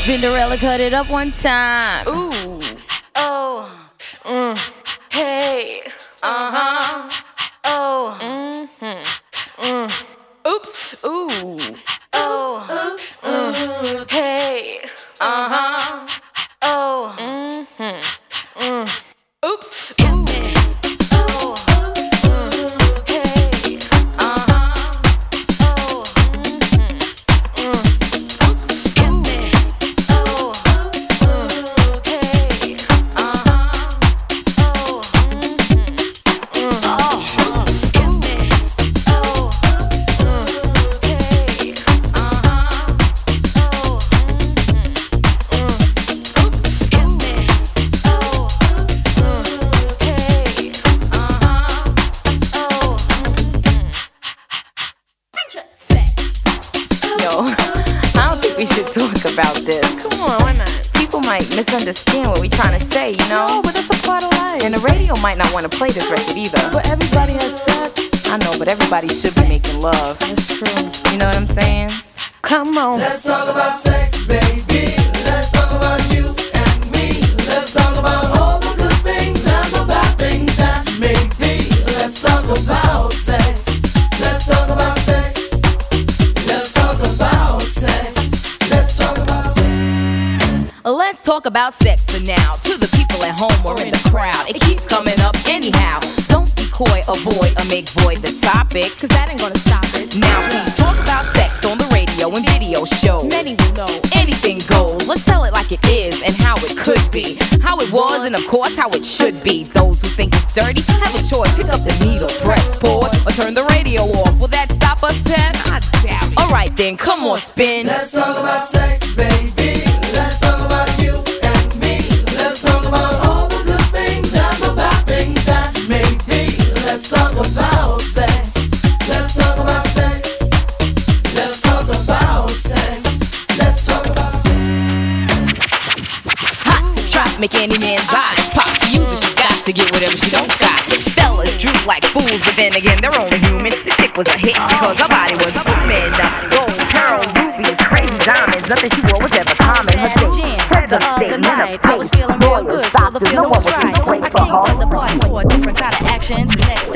Spinderella cut it up one time. Ooh. Oh. Mm. Hey. Uh huh.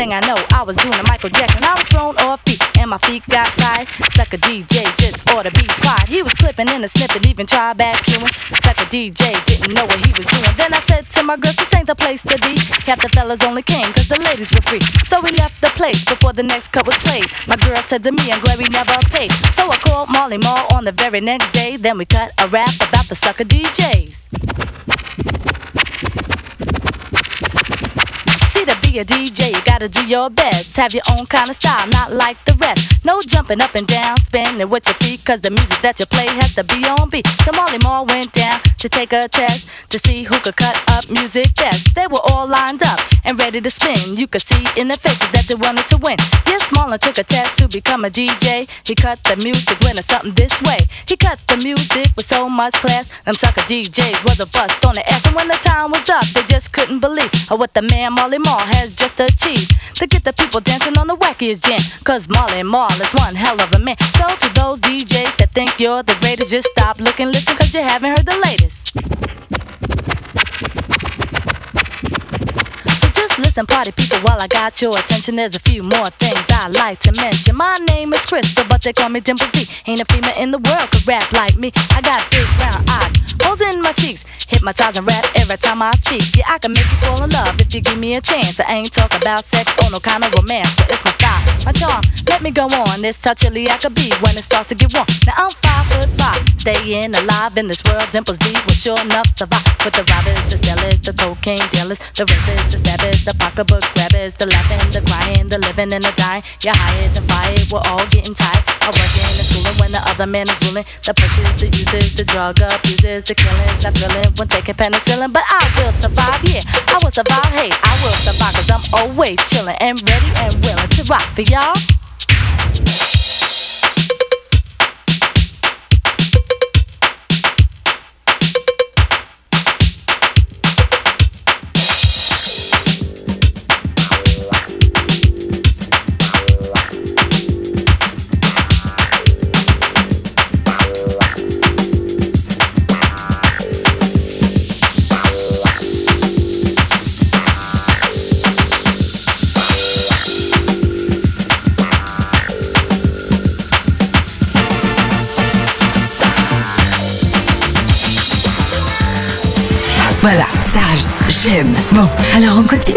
Thing I know, I was doing a Michael Jackson. I was thrown off feet, and my feet got tied. Sucker DJ just ought to be quiet. He was clipping in a snippet, even tried back chewing. Sucker DJ didn't know what he was doing. Then I said to my girl, this ain't the place to be. Half the fellas only came cause the ladies were free. So we left the place before the next cut was played. My girl said to me, I'm glad we never paid. So I called Marley Marl on the very next day. Then we cut a rap about the sucker DJs. See to be a DJ, you gotta do your best. Have your own kind of style, not like the rest. No jumping up and down, spinning with your feet, cause the music that you play has to be on beat. So Marley Marl went down to take a test to see who could cut up music best. They were all lined up and ready to spin. You could see in their faces that they wanted to win. Yes, Marlon took a test to become a DJ. He cut the music when it's something this way. He cut the music with so much class. Them sucker DJs was a bust on the ass. And when the time was up, they just couldn't believe what the man Marley Has just achieved. To get the people dancing on the wackiest jam. Cause Marley Marl is one hell of a man. So to those DJs that think you're the greatest, just stop, looking, listen, cause you haven't heard the latest. Just listen, party people, while I got your attention. There's a few more things I like to mention. My name is Crystal, but they call me Dimples D. Ain't a female in the world could rap like me. I got big brown eyes, holes in my cheeks. Hypnotize and rap every time I speak. Yeah, I can make you fall in love if you give me a chance. I ain't talking about sex or no kind of romance, but it's my style, my charm. Let me go on, this touchily I could be when it starts to get warm. Now I'm five foot five, staying alive in this world. Dimples D will sure enough survive. With the robbers, the sellers, the cocaine dealers, the rapers, the stabbers, the pocketbook grabbers, the laughing, the crying, the living and the dying. You're hired and fired, we're all getting tired. I work working and schooling when the other man is ruling. The pushes, the users, the drug abusers, the killings, the feeling when taking penicillin. But I will survive, yeah, I will survive, hey, I will survive, cause I'm always chilling and ready and willing to rock for y'all. Voilà, sage, j'aime. Bon, alors on continue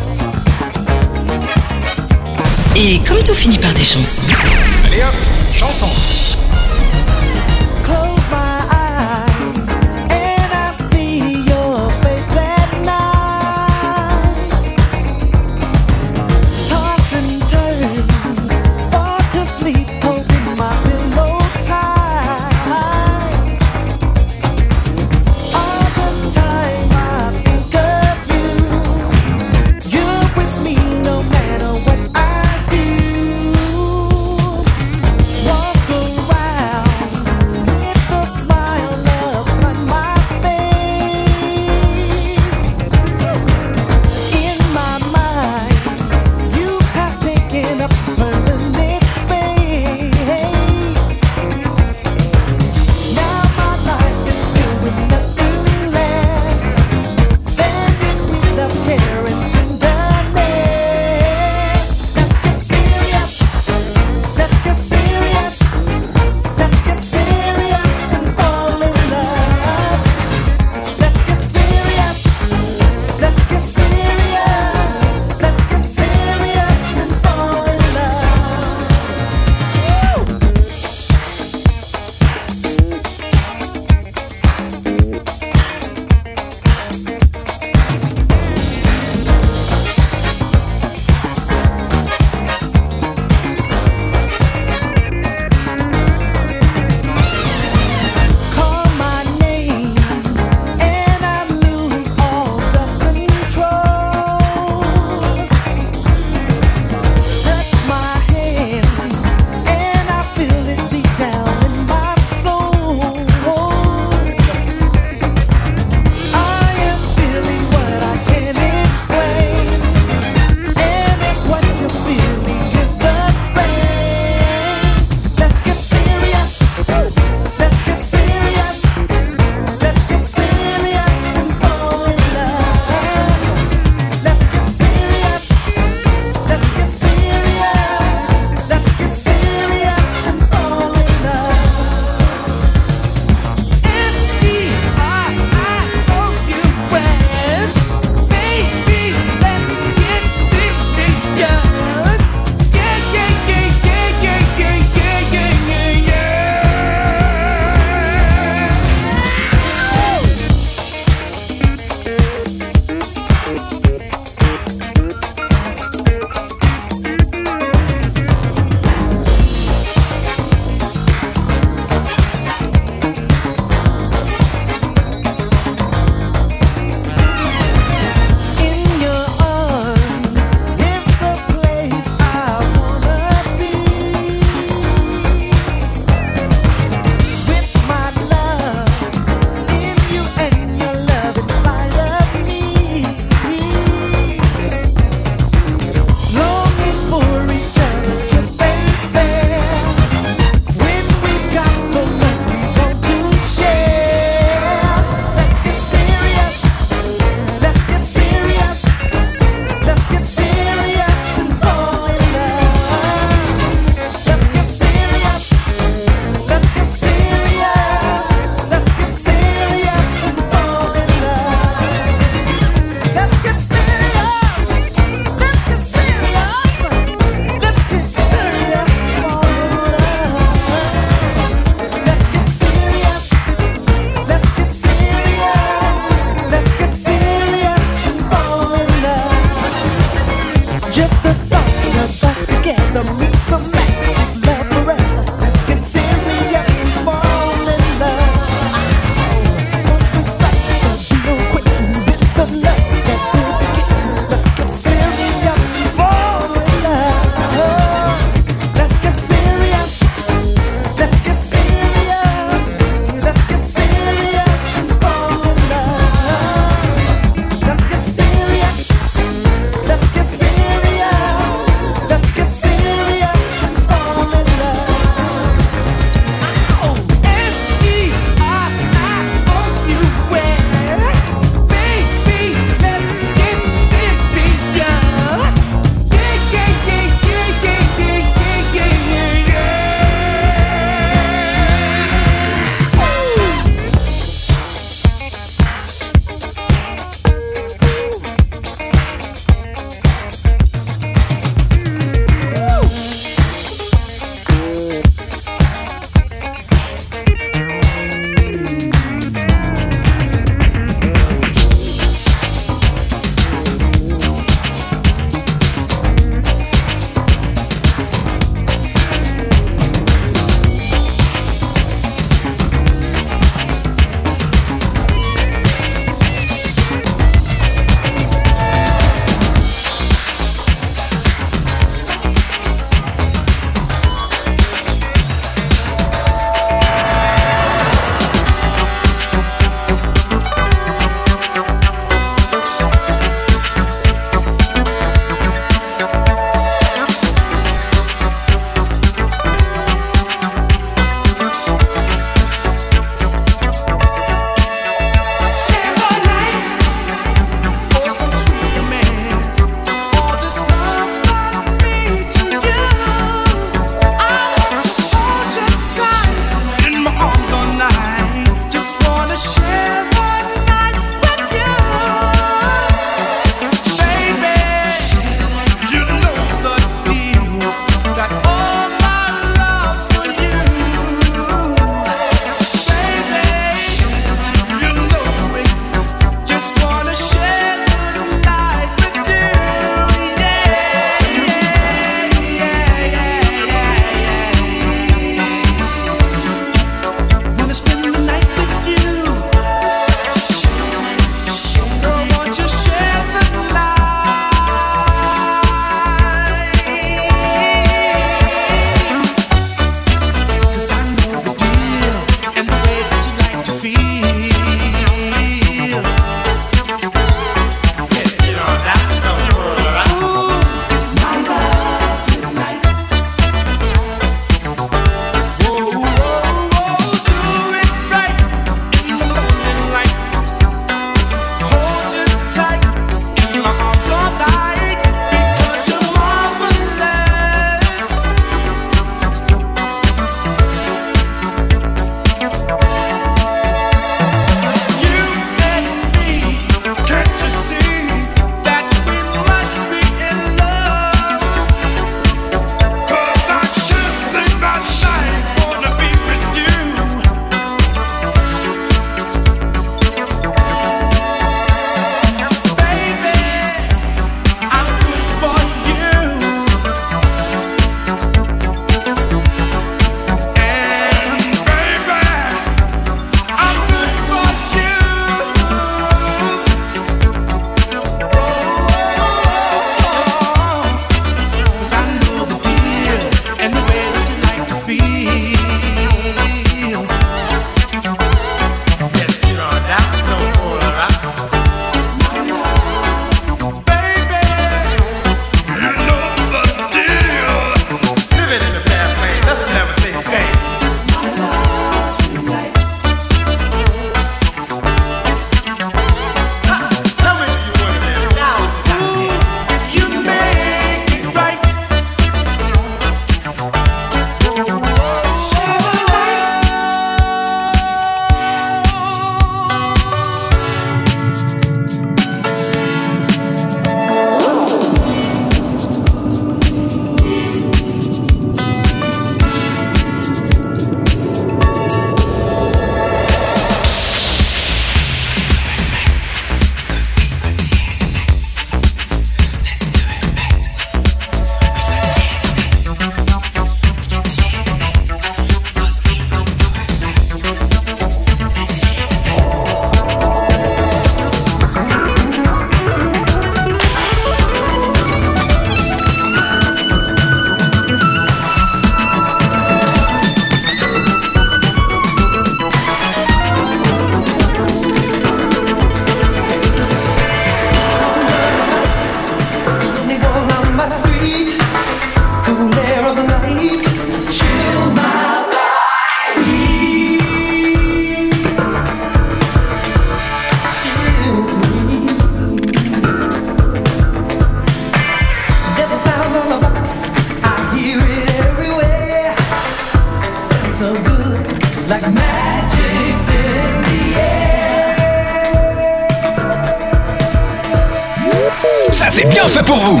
Ça c'est bien fait pour vous.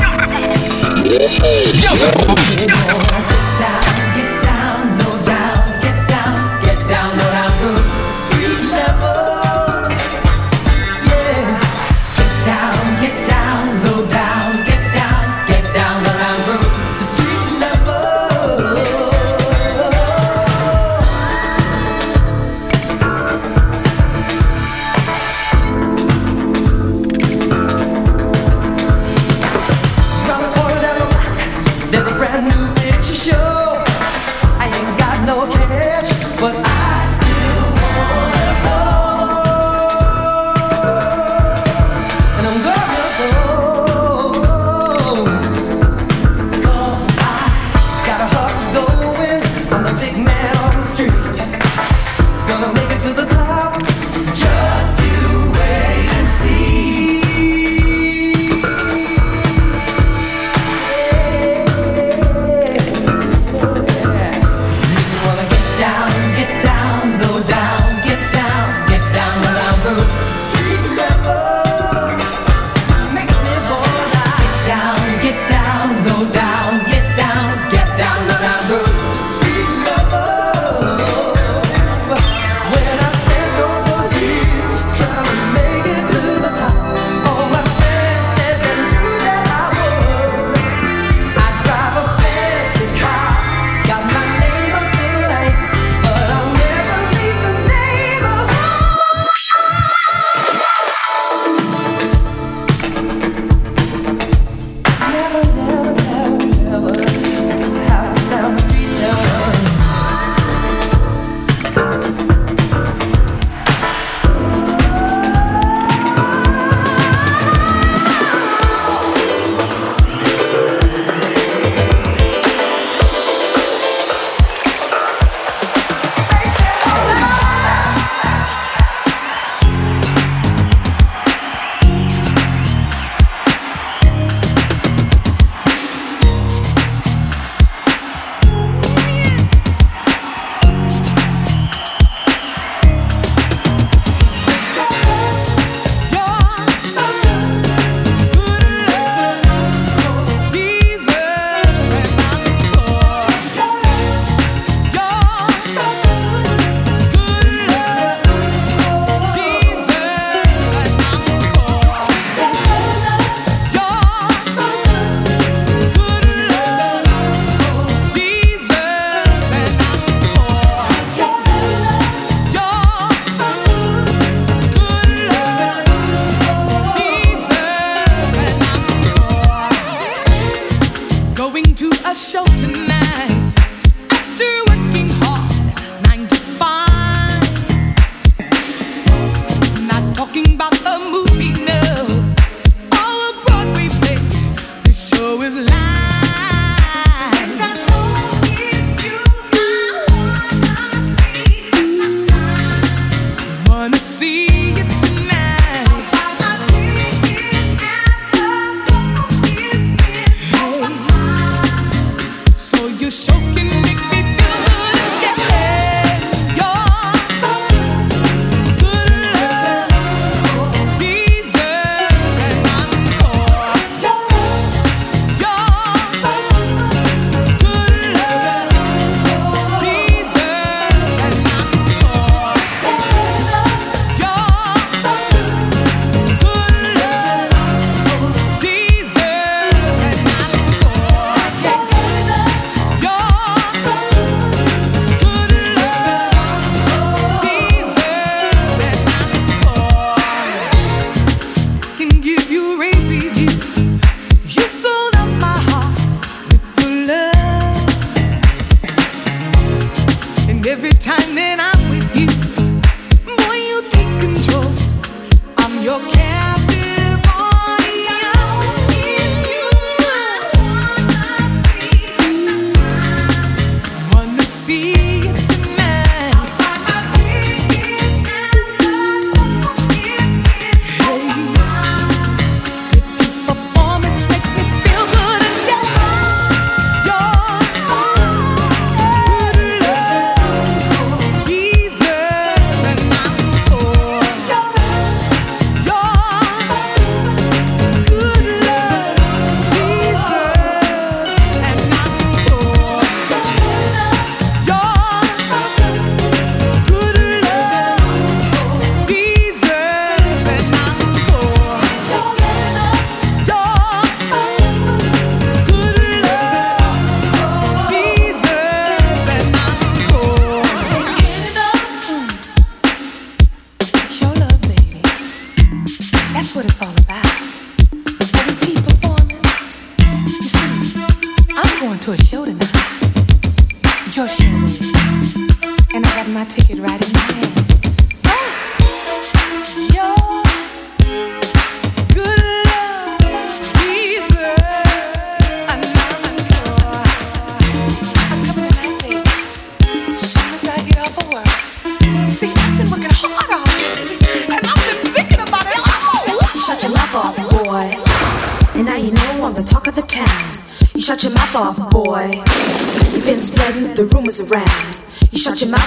Bien fait.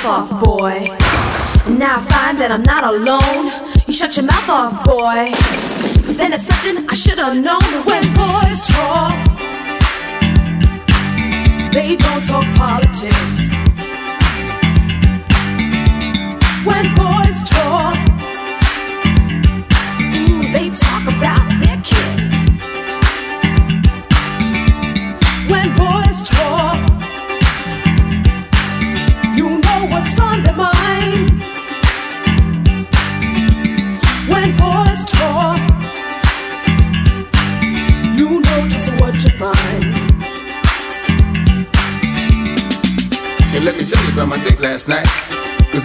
Off, boy. And now I find that I'm not alone.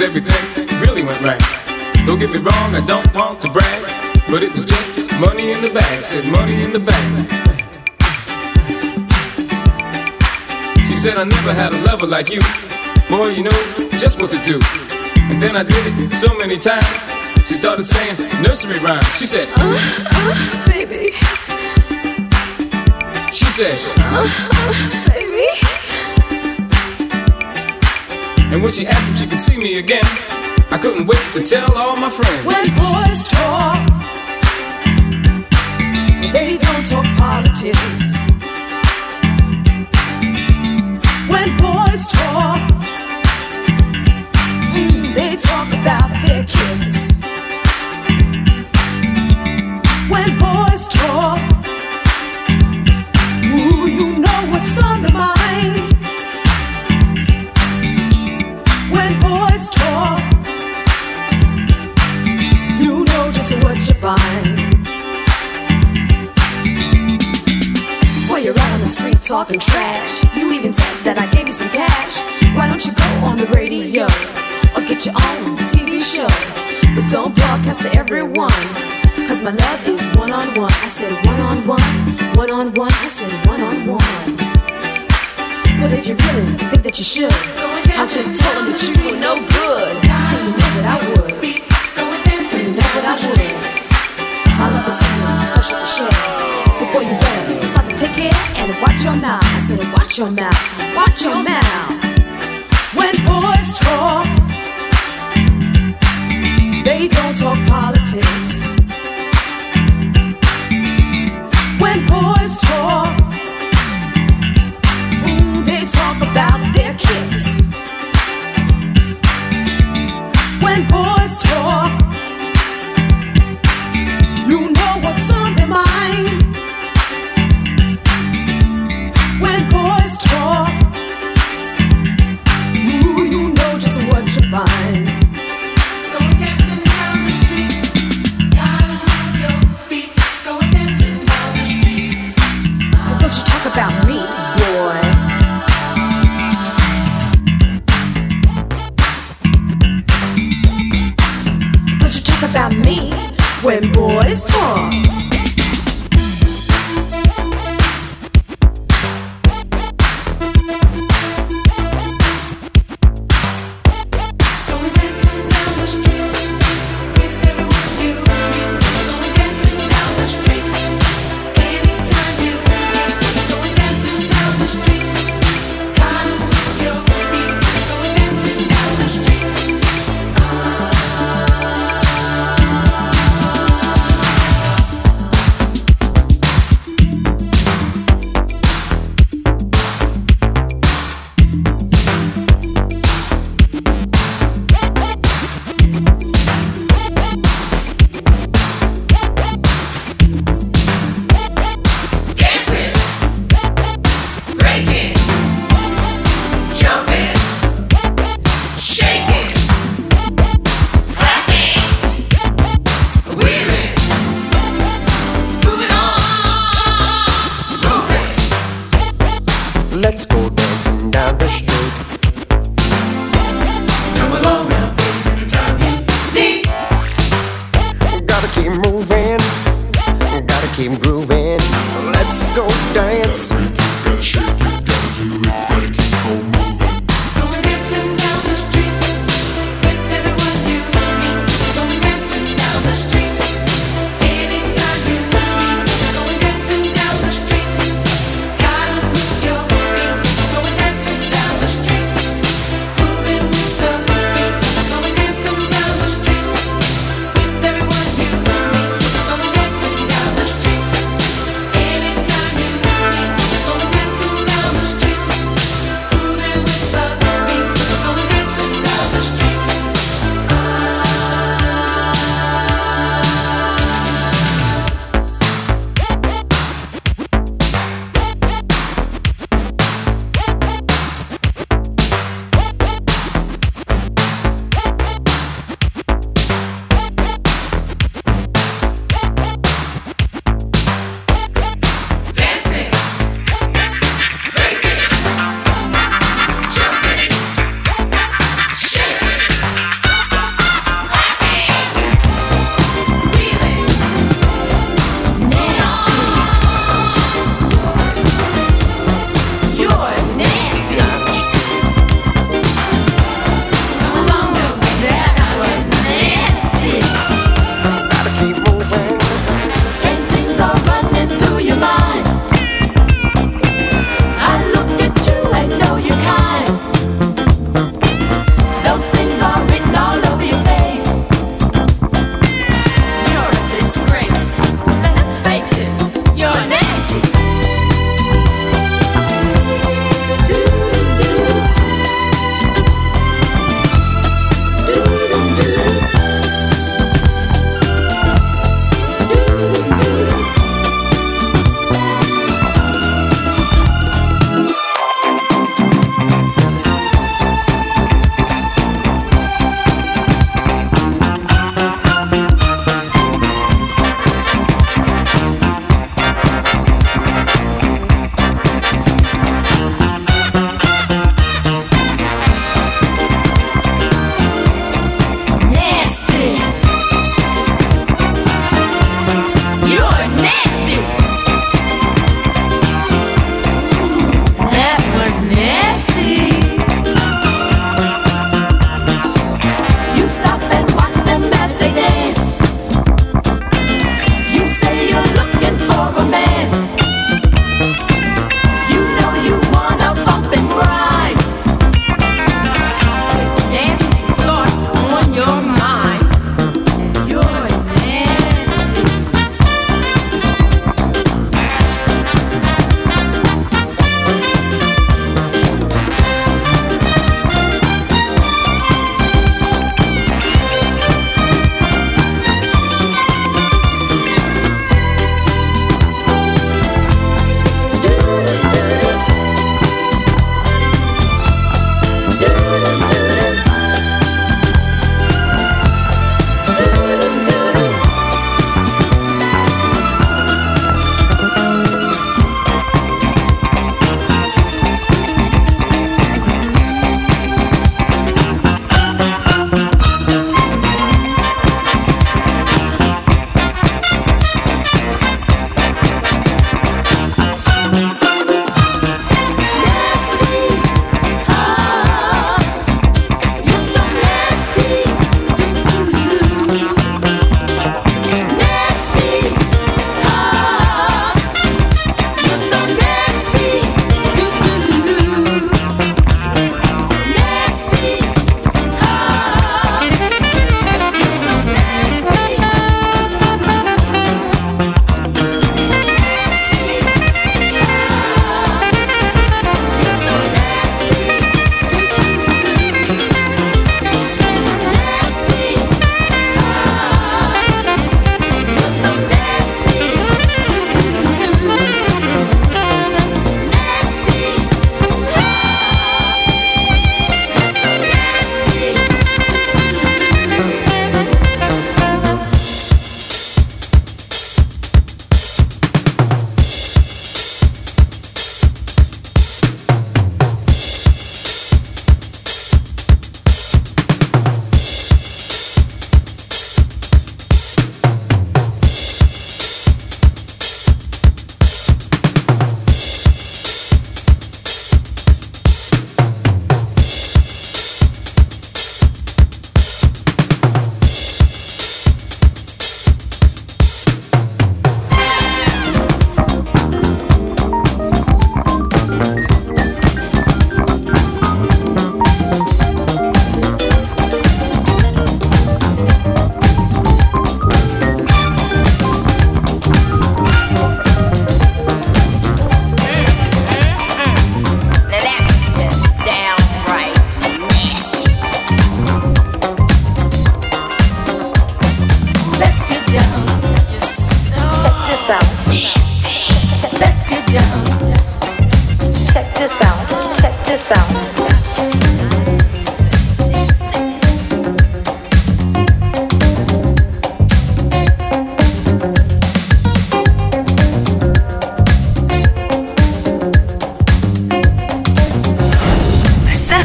Cause everything really went right. Don't get me wrong, I don't want to brag. But it was just money in the bag. Said money in the bag. She said I never had a lover like you. Boy, you know just what to do. And then I did it so many times. She started saying nursery rhymes. She said, uh, uh, Baby, she said, baby. And when she asked if she could see me again, I couldn't wait to tell all my friends. When boys talk, they don't talk politics. When boys talk, mm, they talk about their kids. When boys talk, talking trash, you even said that I gave you some cash. Why don't you go on the radio or get your own TV show? But don't broadcast to everyone. Cause my love is one on one. I said one on one, one on one. I said one on one. But if you really think that you should, I'll just tell them that you were no good. And you know that I would. And you know that I would. My love is something special to share. So boy, you better start to take care and watch your mouth. I said, watch your mouth, watch your mouth. When boys talk, they don't talk politics.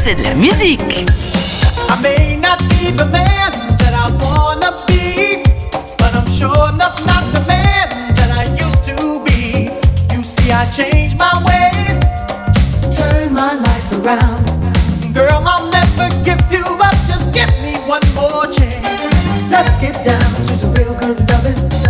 c'est de la musique. I may not be the man that I wanna be, but I'm sure enough not the man that I used to be. You see, I changed my ways, turn my life around. Girl, I'll never give you up, just give me one more chance. Let's get down to some real good loving.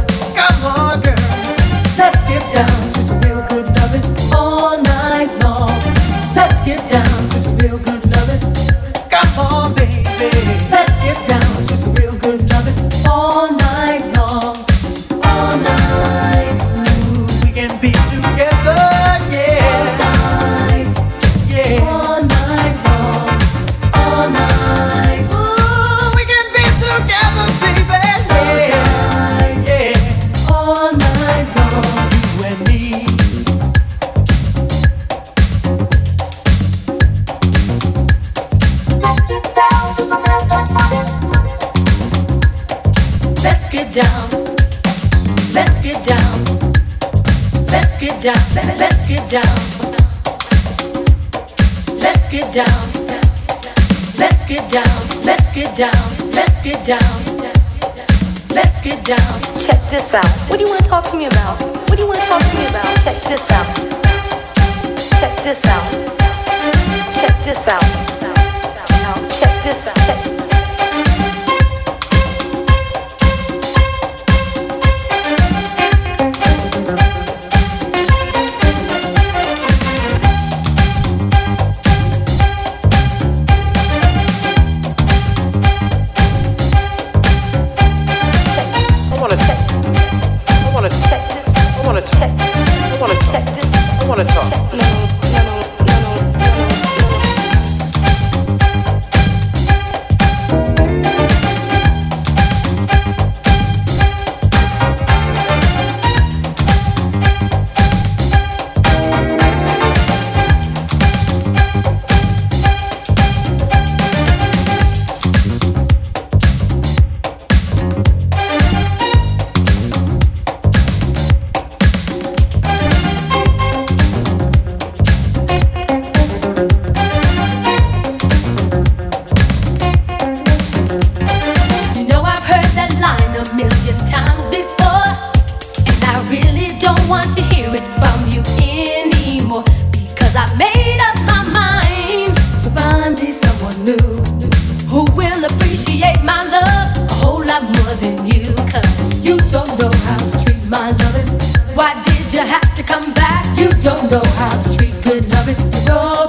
down, let's get down, let's get down. Let's get down. Check this out. What do you want to talk to me about? What do you want to talk to me about? Check this out. Check this out. Check this out. Check this out. Check this out. how to treat my loving. Why did you have to come back? You don't know how to treat good loving. No.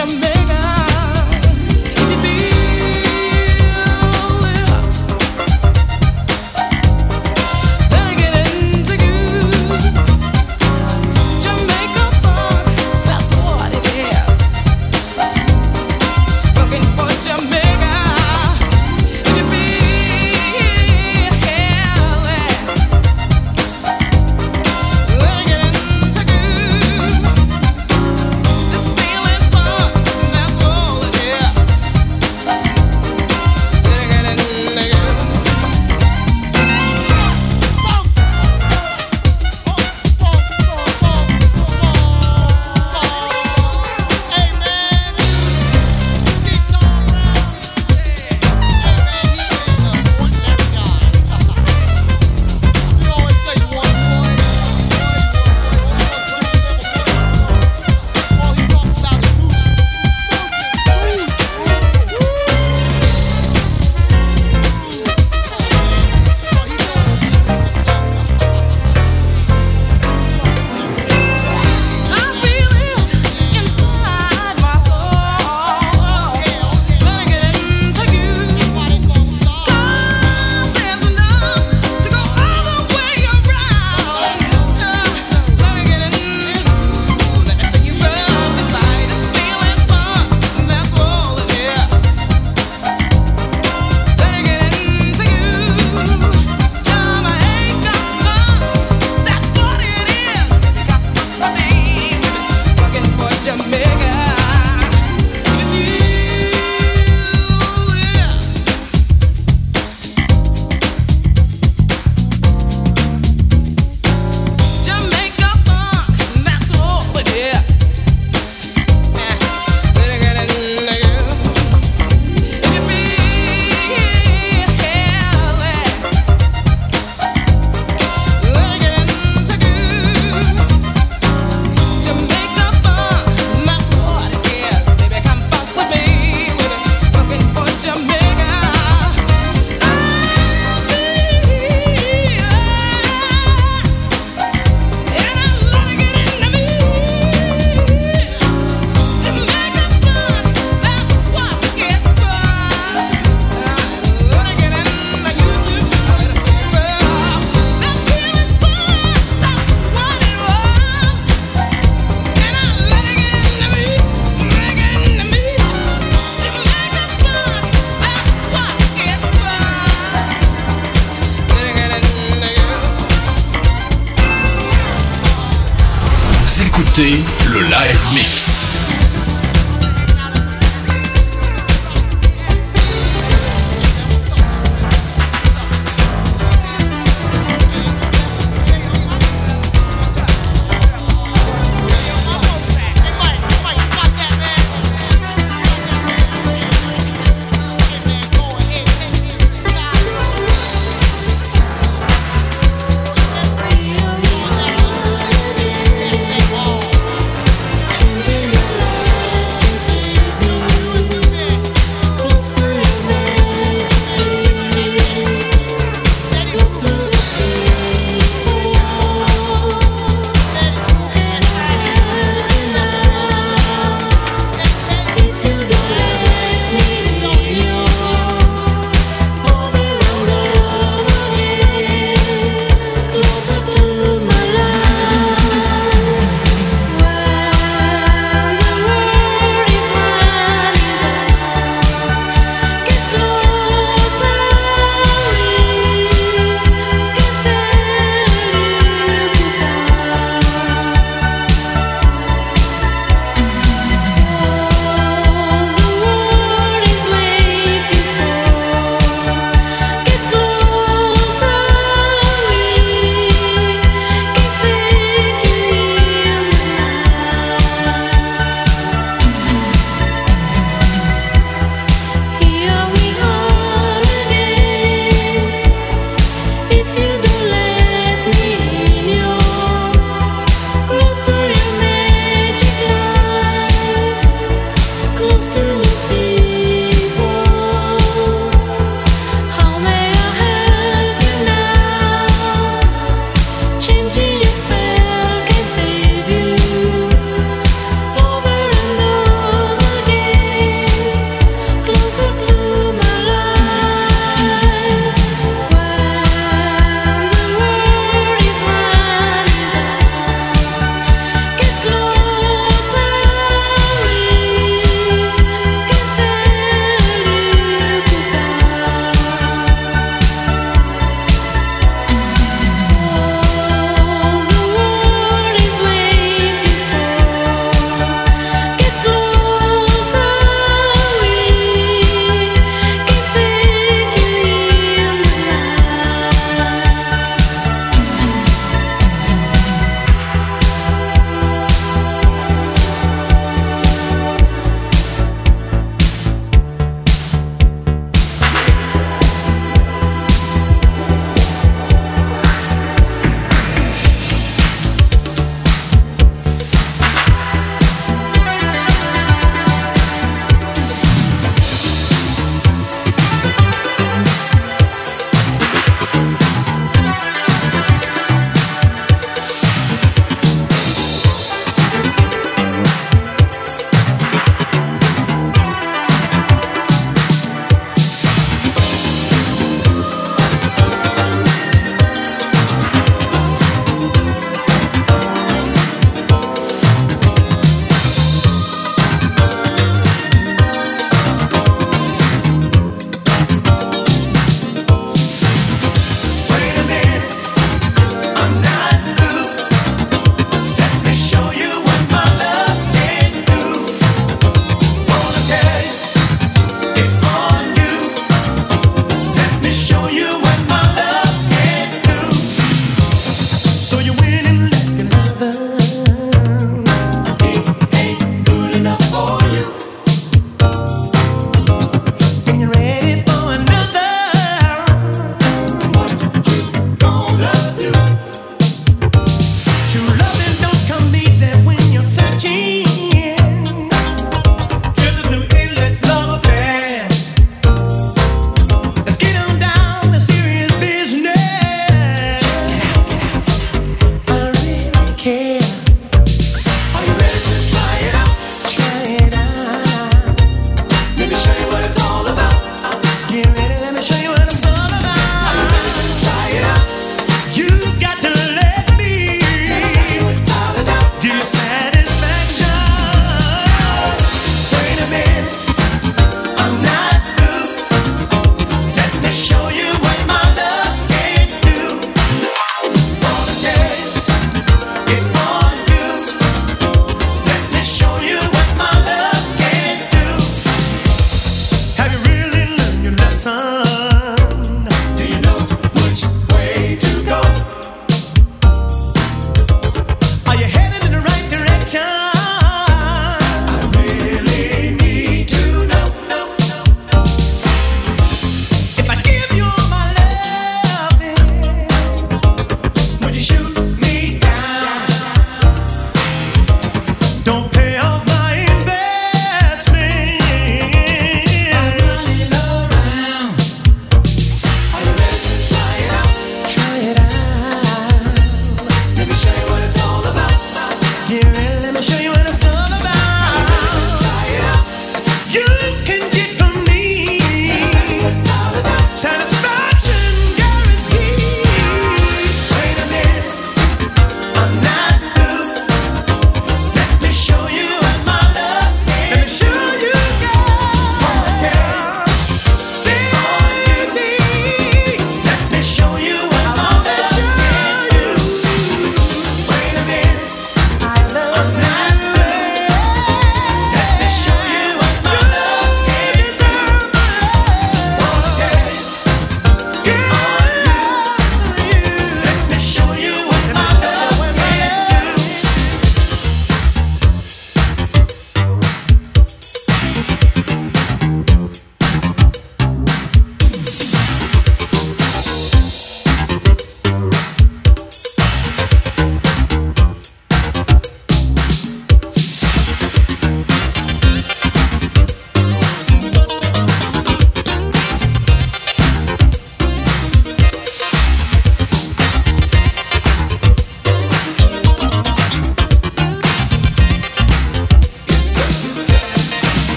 your le live mix.